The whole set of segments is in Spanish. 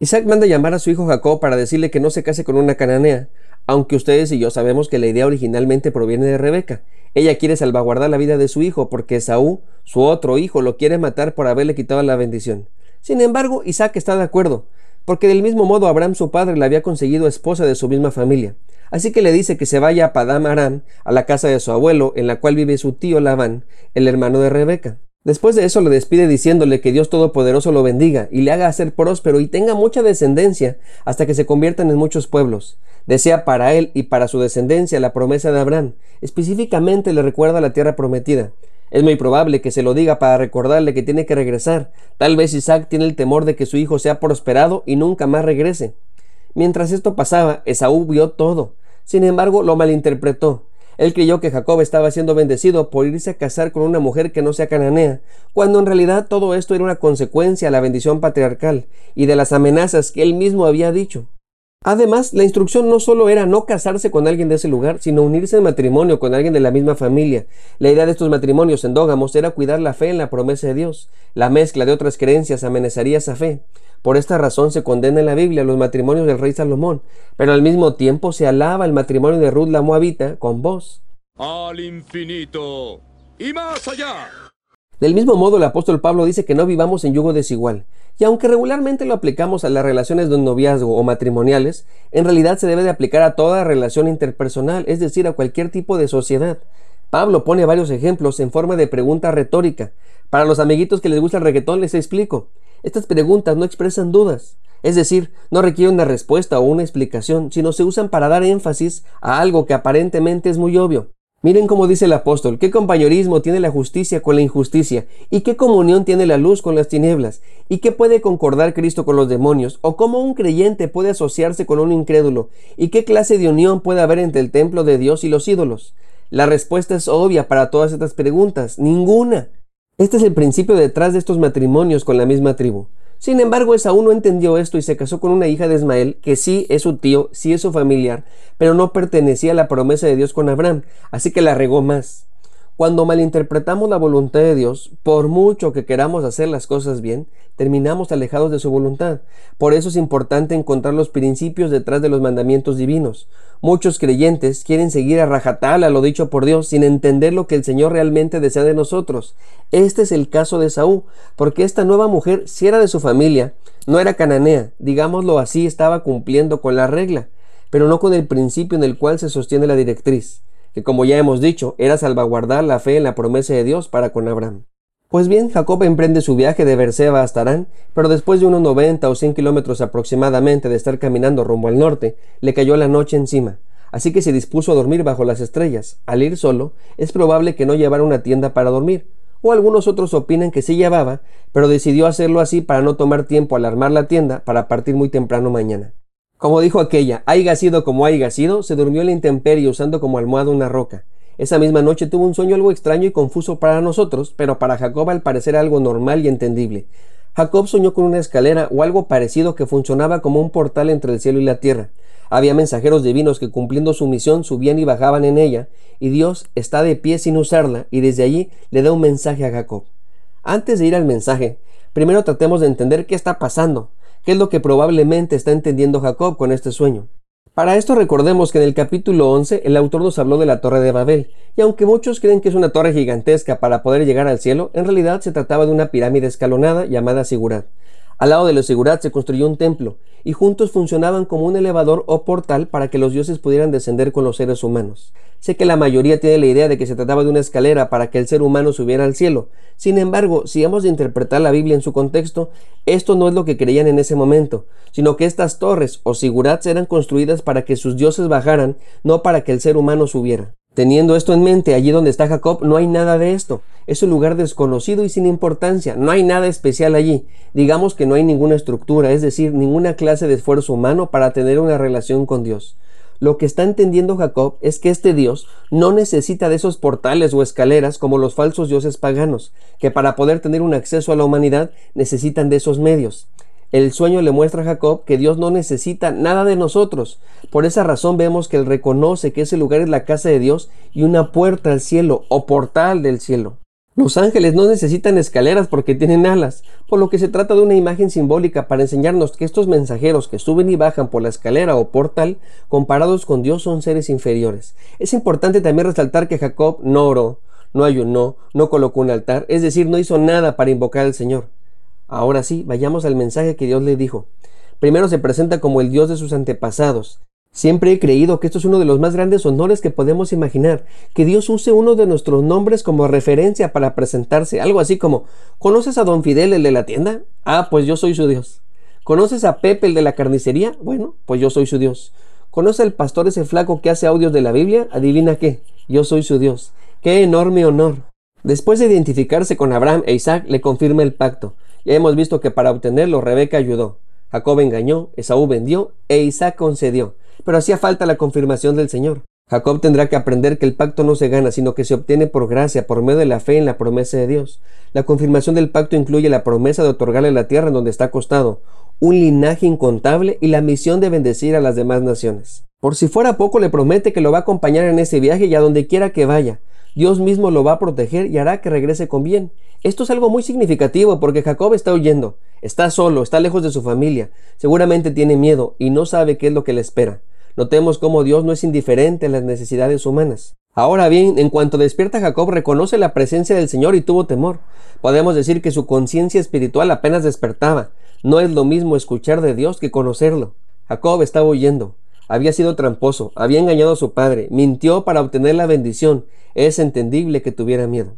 Isaac manda llamar a su hijo Jacob para decirle que no se case con una cananea, aunque ustedes y yo sabemos que la idea originalmente proviene de Rebeca. Ella quiere salvaguardar la vida de su hijo porque Esaú, su otro hijo, lo quiere matar por haberle quitado la bendición. Sin embargo, Isaac está de acuerdo, porque del mismo modo Abraham su padre le había conseguido esposa de su misma familia. Así que le dice que se vaya a Padam Aram, a la casa de su abuelo, en la cual vive su tío Labán, el hermano de Rebeca. Después de eso le despide diciéndole que Dios Todopoderoso lo bendiga y le haga ser próspero y tenga mucha descendencia hasta que se conviertan en muchos pueblos. Desea para él y para su descendencia la promesa de Abraham. Específicamente le recuerda la tierra prometida. Es muy probable que se lo diga para recordarle que tiene que regresar. Tal vez Isaac tiene el temor de que su hijo sea prosperado y nunca más regrese. Mientras esto pasaba, Esaú vio todo. Sin embargo, lo malinterpretó. Él creyó que Jacob estaba siendo bendecido por irse a casar con una mujer que no sea cananea, cuando en realidad todo esto era una consecuencia de la bendición patriarcal y de las amenazas que él mismo había dicho. Además, la instrucción no solo era no casarse con alguien de ese lugar, sino unirse en matrimonio con alguien de la misma familia. La idea de estos matrimonios endógamos era cuidar la fe en la promesa de Dios. La mezcla de otras creencias amenazaría esa fe. Por esta razón se condena en la Biblia los matrimonios del rey Salomón, pero al mismo tiempo se alaba el matrimonio de Ruth la Moabita con voz. Al infinito y más allá. Del mismo modo, el apóstol Pablo dice que no vivamos en yugo desigual, y aunque regularmente lo aplicamos a las relaciones de un noviazgo o matrimoniales, en realidad se debe de aplicar a toda relación interpersonal, es decir, a cualquier tipo de sociedad. Pablo pone varios ejemplos en forma de pregunta retórica. Para los amiguitos que les gusta el reggaetón les explico. Estas preguntas no expresan dudas, es decir, no requieren una respuesta o una explicación, sino se usan para dar énfasis a algo que aparentemente es muy obvio. Miren cómo dice el apóstol, qué compañerismo tiene la justicia con la injusticia, y qué comunión tiene la luz con las tinieblas, y qué puede concordar Cristo con los demonios, o cómo un creyente puede asociarse con un incrédulo, y qué clase de unión puede haber entre el templo de Dios y los ídolos. La respuesta es obvia para todas estas preguntas, ninguna. Este es el principio detrás de estos matrimonios con la misma tribu. Sin embargo, Esaú no entendió esto y se casó con una hija de Ismael, que sí es su tío, sí es su familiar, pero no pertenecía a la promesa de Dios con Abraham, así que la regó más. Cuando malinterpretamos la voluntad de Dios, por mucho que queramos hacer las cosas bien, terminamos alejados de su voluntad. Por eso es importante encontrar los principios detrás de los mandamientos divinos. Muchos creyentes quieren seguir a rajatabla lo dicho por Dios sin entender lo que el Señor realmente desea de nosotros. Este es el caso de Saúl, porque esta nueva mujer, si era de su familia, no era cananea, digámoslo así, estaba cumpliendo con la regla, pero no con el principio en el cual se sostiene la directriz que como ya hemos dicho, era salvaguardar la fe en la promesa de Dios para con Abraham. Pues bien, Jacob emprende su viaje de Berseba hasta Arán, pero después de unos 90 o 100 kilómetros aproximadamente de estar caminando rumbo al norte, le cayó la noche encima, así que se dispuso a dormir bajo las estrellas. Al ir solo, es probable que no llevara una tienda para dormir, o algunos otros opinan que sí llevaba, pero decidió hacerlo así para no tomar tiempo al armar la tienda para partir muy temprano mañana. Como dijo aquella, haya sido como haya sido, se durmió en la intemperie usando como almohada una roca. Esa misma noche tuvo un sueño algo extraño y confuso para nosotros, pero para Jacob al parecer algo normal y entendible. Jacob soñó con una escalera o algo parecido que funcionaba como un portal entre el cielo y la tierra. Había mensajeros divinos que cumpliendo su misión subían y bajaban en ella, y Dios está de pie sin usarla, y desde allí le da un mensaje a Jacob. Antes de ir al mensaje, primero tratemos de entender qué está pasando. ¿Qué es lo que probablemente está entendiendo Jacob con este sueño? Para esto recordemos que en el capítulo 11 el autor nos habló de la torre de Babel, y aunque muchos creen que es una torre gigantesca para poder llegar al cielo, en realidad se trataba de una pirámide escalonada llamada Sigurat. Al lado de los Sigurat se construyó un templo, y juntos funcionaban como un elevador o portal para que los dioses pudieran descender con los seres humanos. Sé que la mayoría tiene la idea de que se trataba de una escalera para que el ser humano subiera al cielo. Sin embargo, si hemos de interpretar la Biblia en su contexto, esto no es lo que creían en ese momento, sino que estas torres o sigurats eran construidas para que sus dioses bajaran, no para que el ser humano subiera. Teniendo esto en mente, allí donde está Jacob no hay nada de esto. Es un lugar desconocido y sin importancia. No hay nada especial allí. Digamos que no hay ninguna estructura, es decir, ninguna clase de esfuerzo humano para tener una relación con Dios. Lo que está entendiendo Jacob es que este Dios no necesita de esos portales o escaleras como los falsos dioses paganos, que para poder tener un acceso a la humanidad necesitan de esos medios. El sueño le muestra a Jacob que Dios no necesita nada de nosotros. Por esa razón vemos que él reconoce que ese lugar es la casa de Dios y una puerta al cielo o portal del cielo. Los ángeles no necesitan escaleras porque tienen alas, por lo que se trata de una imagen simbólica para enseñarnos que estos mensajeros que suben y bajan por la escalera o portal, comparados con Dios, son seres inferiores. Es importante también resaltar que Jacob no oró, no ayunó, no colocó un altar, es decir, no hizo nada para invocar al Señor. Ahora sí, vayamos al mensaje que Dios le dijo. Primero se presenta como el Dios de sus antepasados. Siempre he creído que esto es uno de los más grandes honores que podemos imaginar, que Dios use uno de nuestros nombres como referencia para presentarse, algo así como, ¿conoces a don Fidel el de la tienda? Ah, pues yo soy su Dios. ¿Conoces a Pepe el de la carnicería? Bueno, pues yo soy su Dios. ¿Conoce al pastor ese flaco que hace audios de la Biblia? Adivina qué, yo soy su Dios. ¡Qué enorme honor! Después de identificarse con Abraham e Isaac, le confirma el pacto. Ya hemos visto que para obtenerlo Rebeca ayudó. Jacob engañó, Esaú vendió e Isaac concedió. Pero hacía falta la confirmación del Señor. Jacob tendrá que aprender que el pacto no se gana, sino que se obtiene por gracia, por medio de la fe en la promesa de Dios. La confirmación del pacto incluye la promesa de otorgarle la tierra en donde está acostado, un linaje incontable y la misión de bendecir a las demás naciones. Por si fuera poco, le promete que lo va a acompañar en ese viaje y a donde quiera que vaya. Dios mismo lo va a proteger y hará que regrese con bien. Esto es algo muy significativo porque Jacob está huyendo, está solo, está lejos de su familia, seguramente tiene miedo y no sabe qué es lo que le espera. Notemos cómo Dios no es indiferente a las necesidades humanas. Ahora bien, en cuanto despierta Jacob reconoce la presencia del Señor y tuvo temor. Podemos decir que su conciencia espiritual apenas despertaba. No es lo mismo escuchar de Dios que conocerlo. Jacob estaba huyendo. Había sido tramposo, había engañado a su padre, mintió para obtener la bendición. Es entendible que tuviera miedo.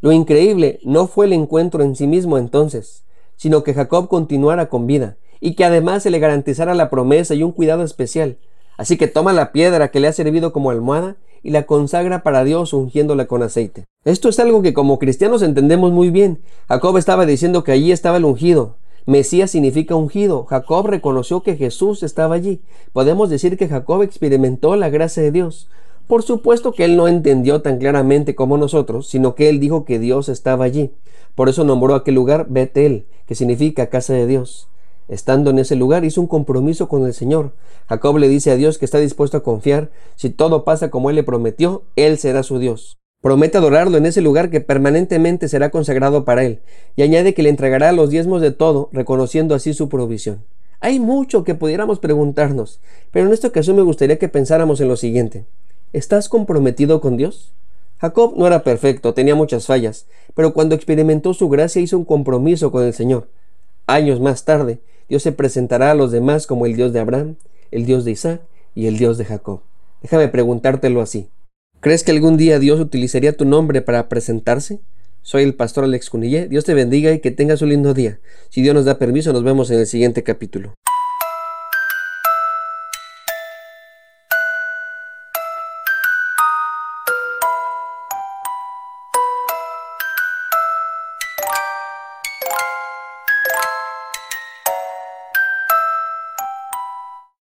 Lo increíble no fue el encuentro en sí mismo entonces, sino que Jacob continuara con vida y que además se le garantizara la promesa y un cuidado especial. Así que toma la piedra que le ha servido como almohada y la consagra para Dios ungiéndola con aceite. Esto es algo que como cristianos entendemos muy bien. Jacob estaba diciendo que allí estaba el ungido. Mesías significa ungido. Jacob reconoció que Jesús estaba allí. Podemos decir que Jacob experimentó la gracia de Dios. Por supuesto que él no entendió tan claramente como nosotros, sino que él dijo que Dios estaba allí. Por eso nombró aquel lugar Betel, que significa casa de Dios. Estando en ese lugar hizo un compromiso con el Señor. Jacob le dice a Dios que está dispuesto a confiar. Si todo pasa como él le prometió, él será su Dios. Promete adorarlo en ese lugar que permanentemente será consagrado para él, y añade que le entregará los diezmos de todo, reconociendo así su provisión. Hay mucho que pudiéramos preguntarnos, pero en esta ocasión me gustaría que pensáramos en lo siguiente. ¿Estás comprometido con Dios? Jacob no era perfecto, tenía muchas fallas, pero cuando experimentó su gracia hizo un compromiso con el Señor. Años más tarde, Dios se presentará a los demás como el Dios de Abraham, el Dios de Isaac y el Dios de Jacob. Déjame preguntártelo así. ¿Crees que algún día Dios utilizaría tu nombre para presentarse? Soy el pastor Alex Cunillé. Dios te bendiga y que tengas un lindo día. Si Dios nos da permiso, nos vemos en el siguiente capítulo.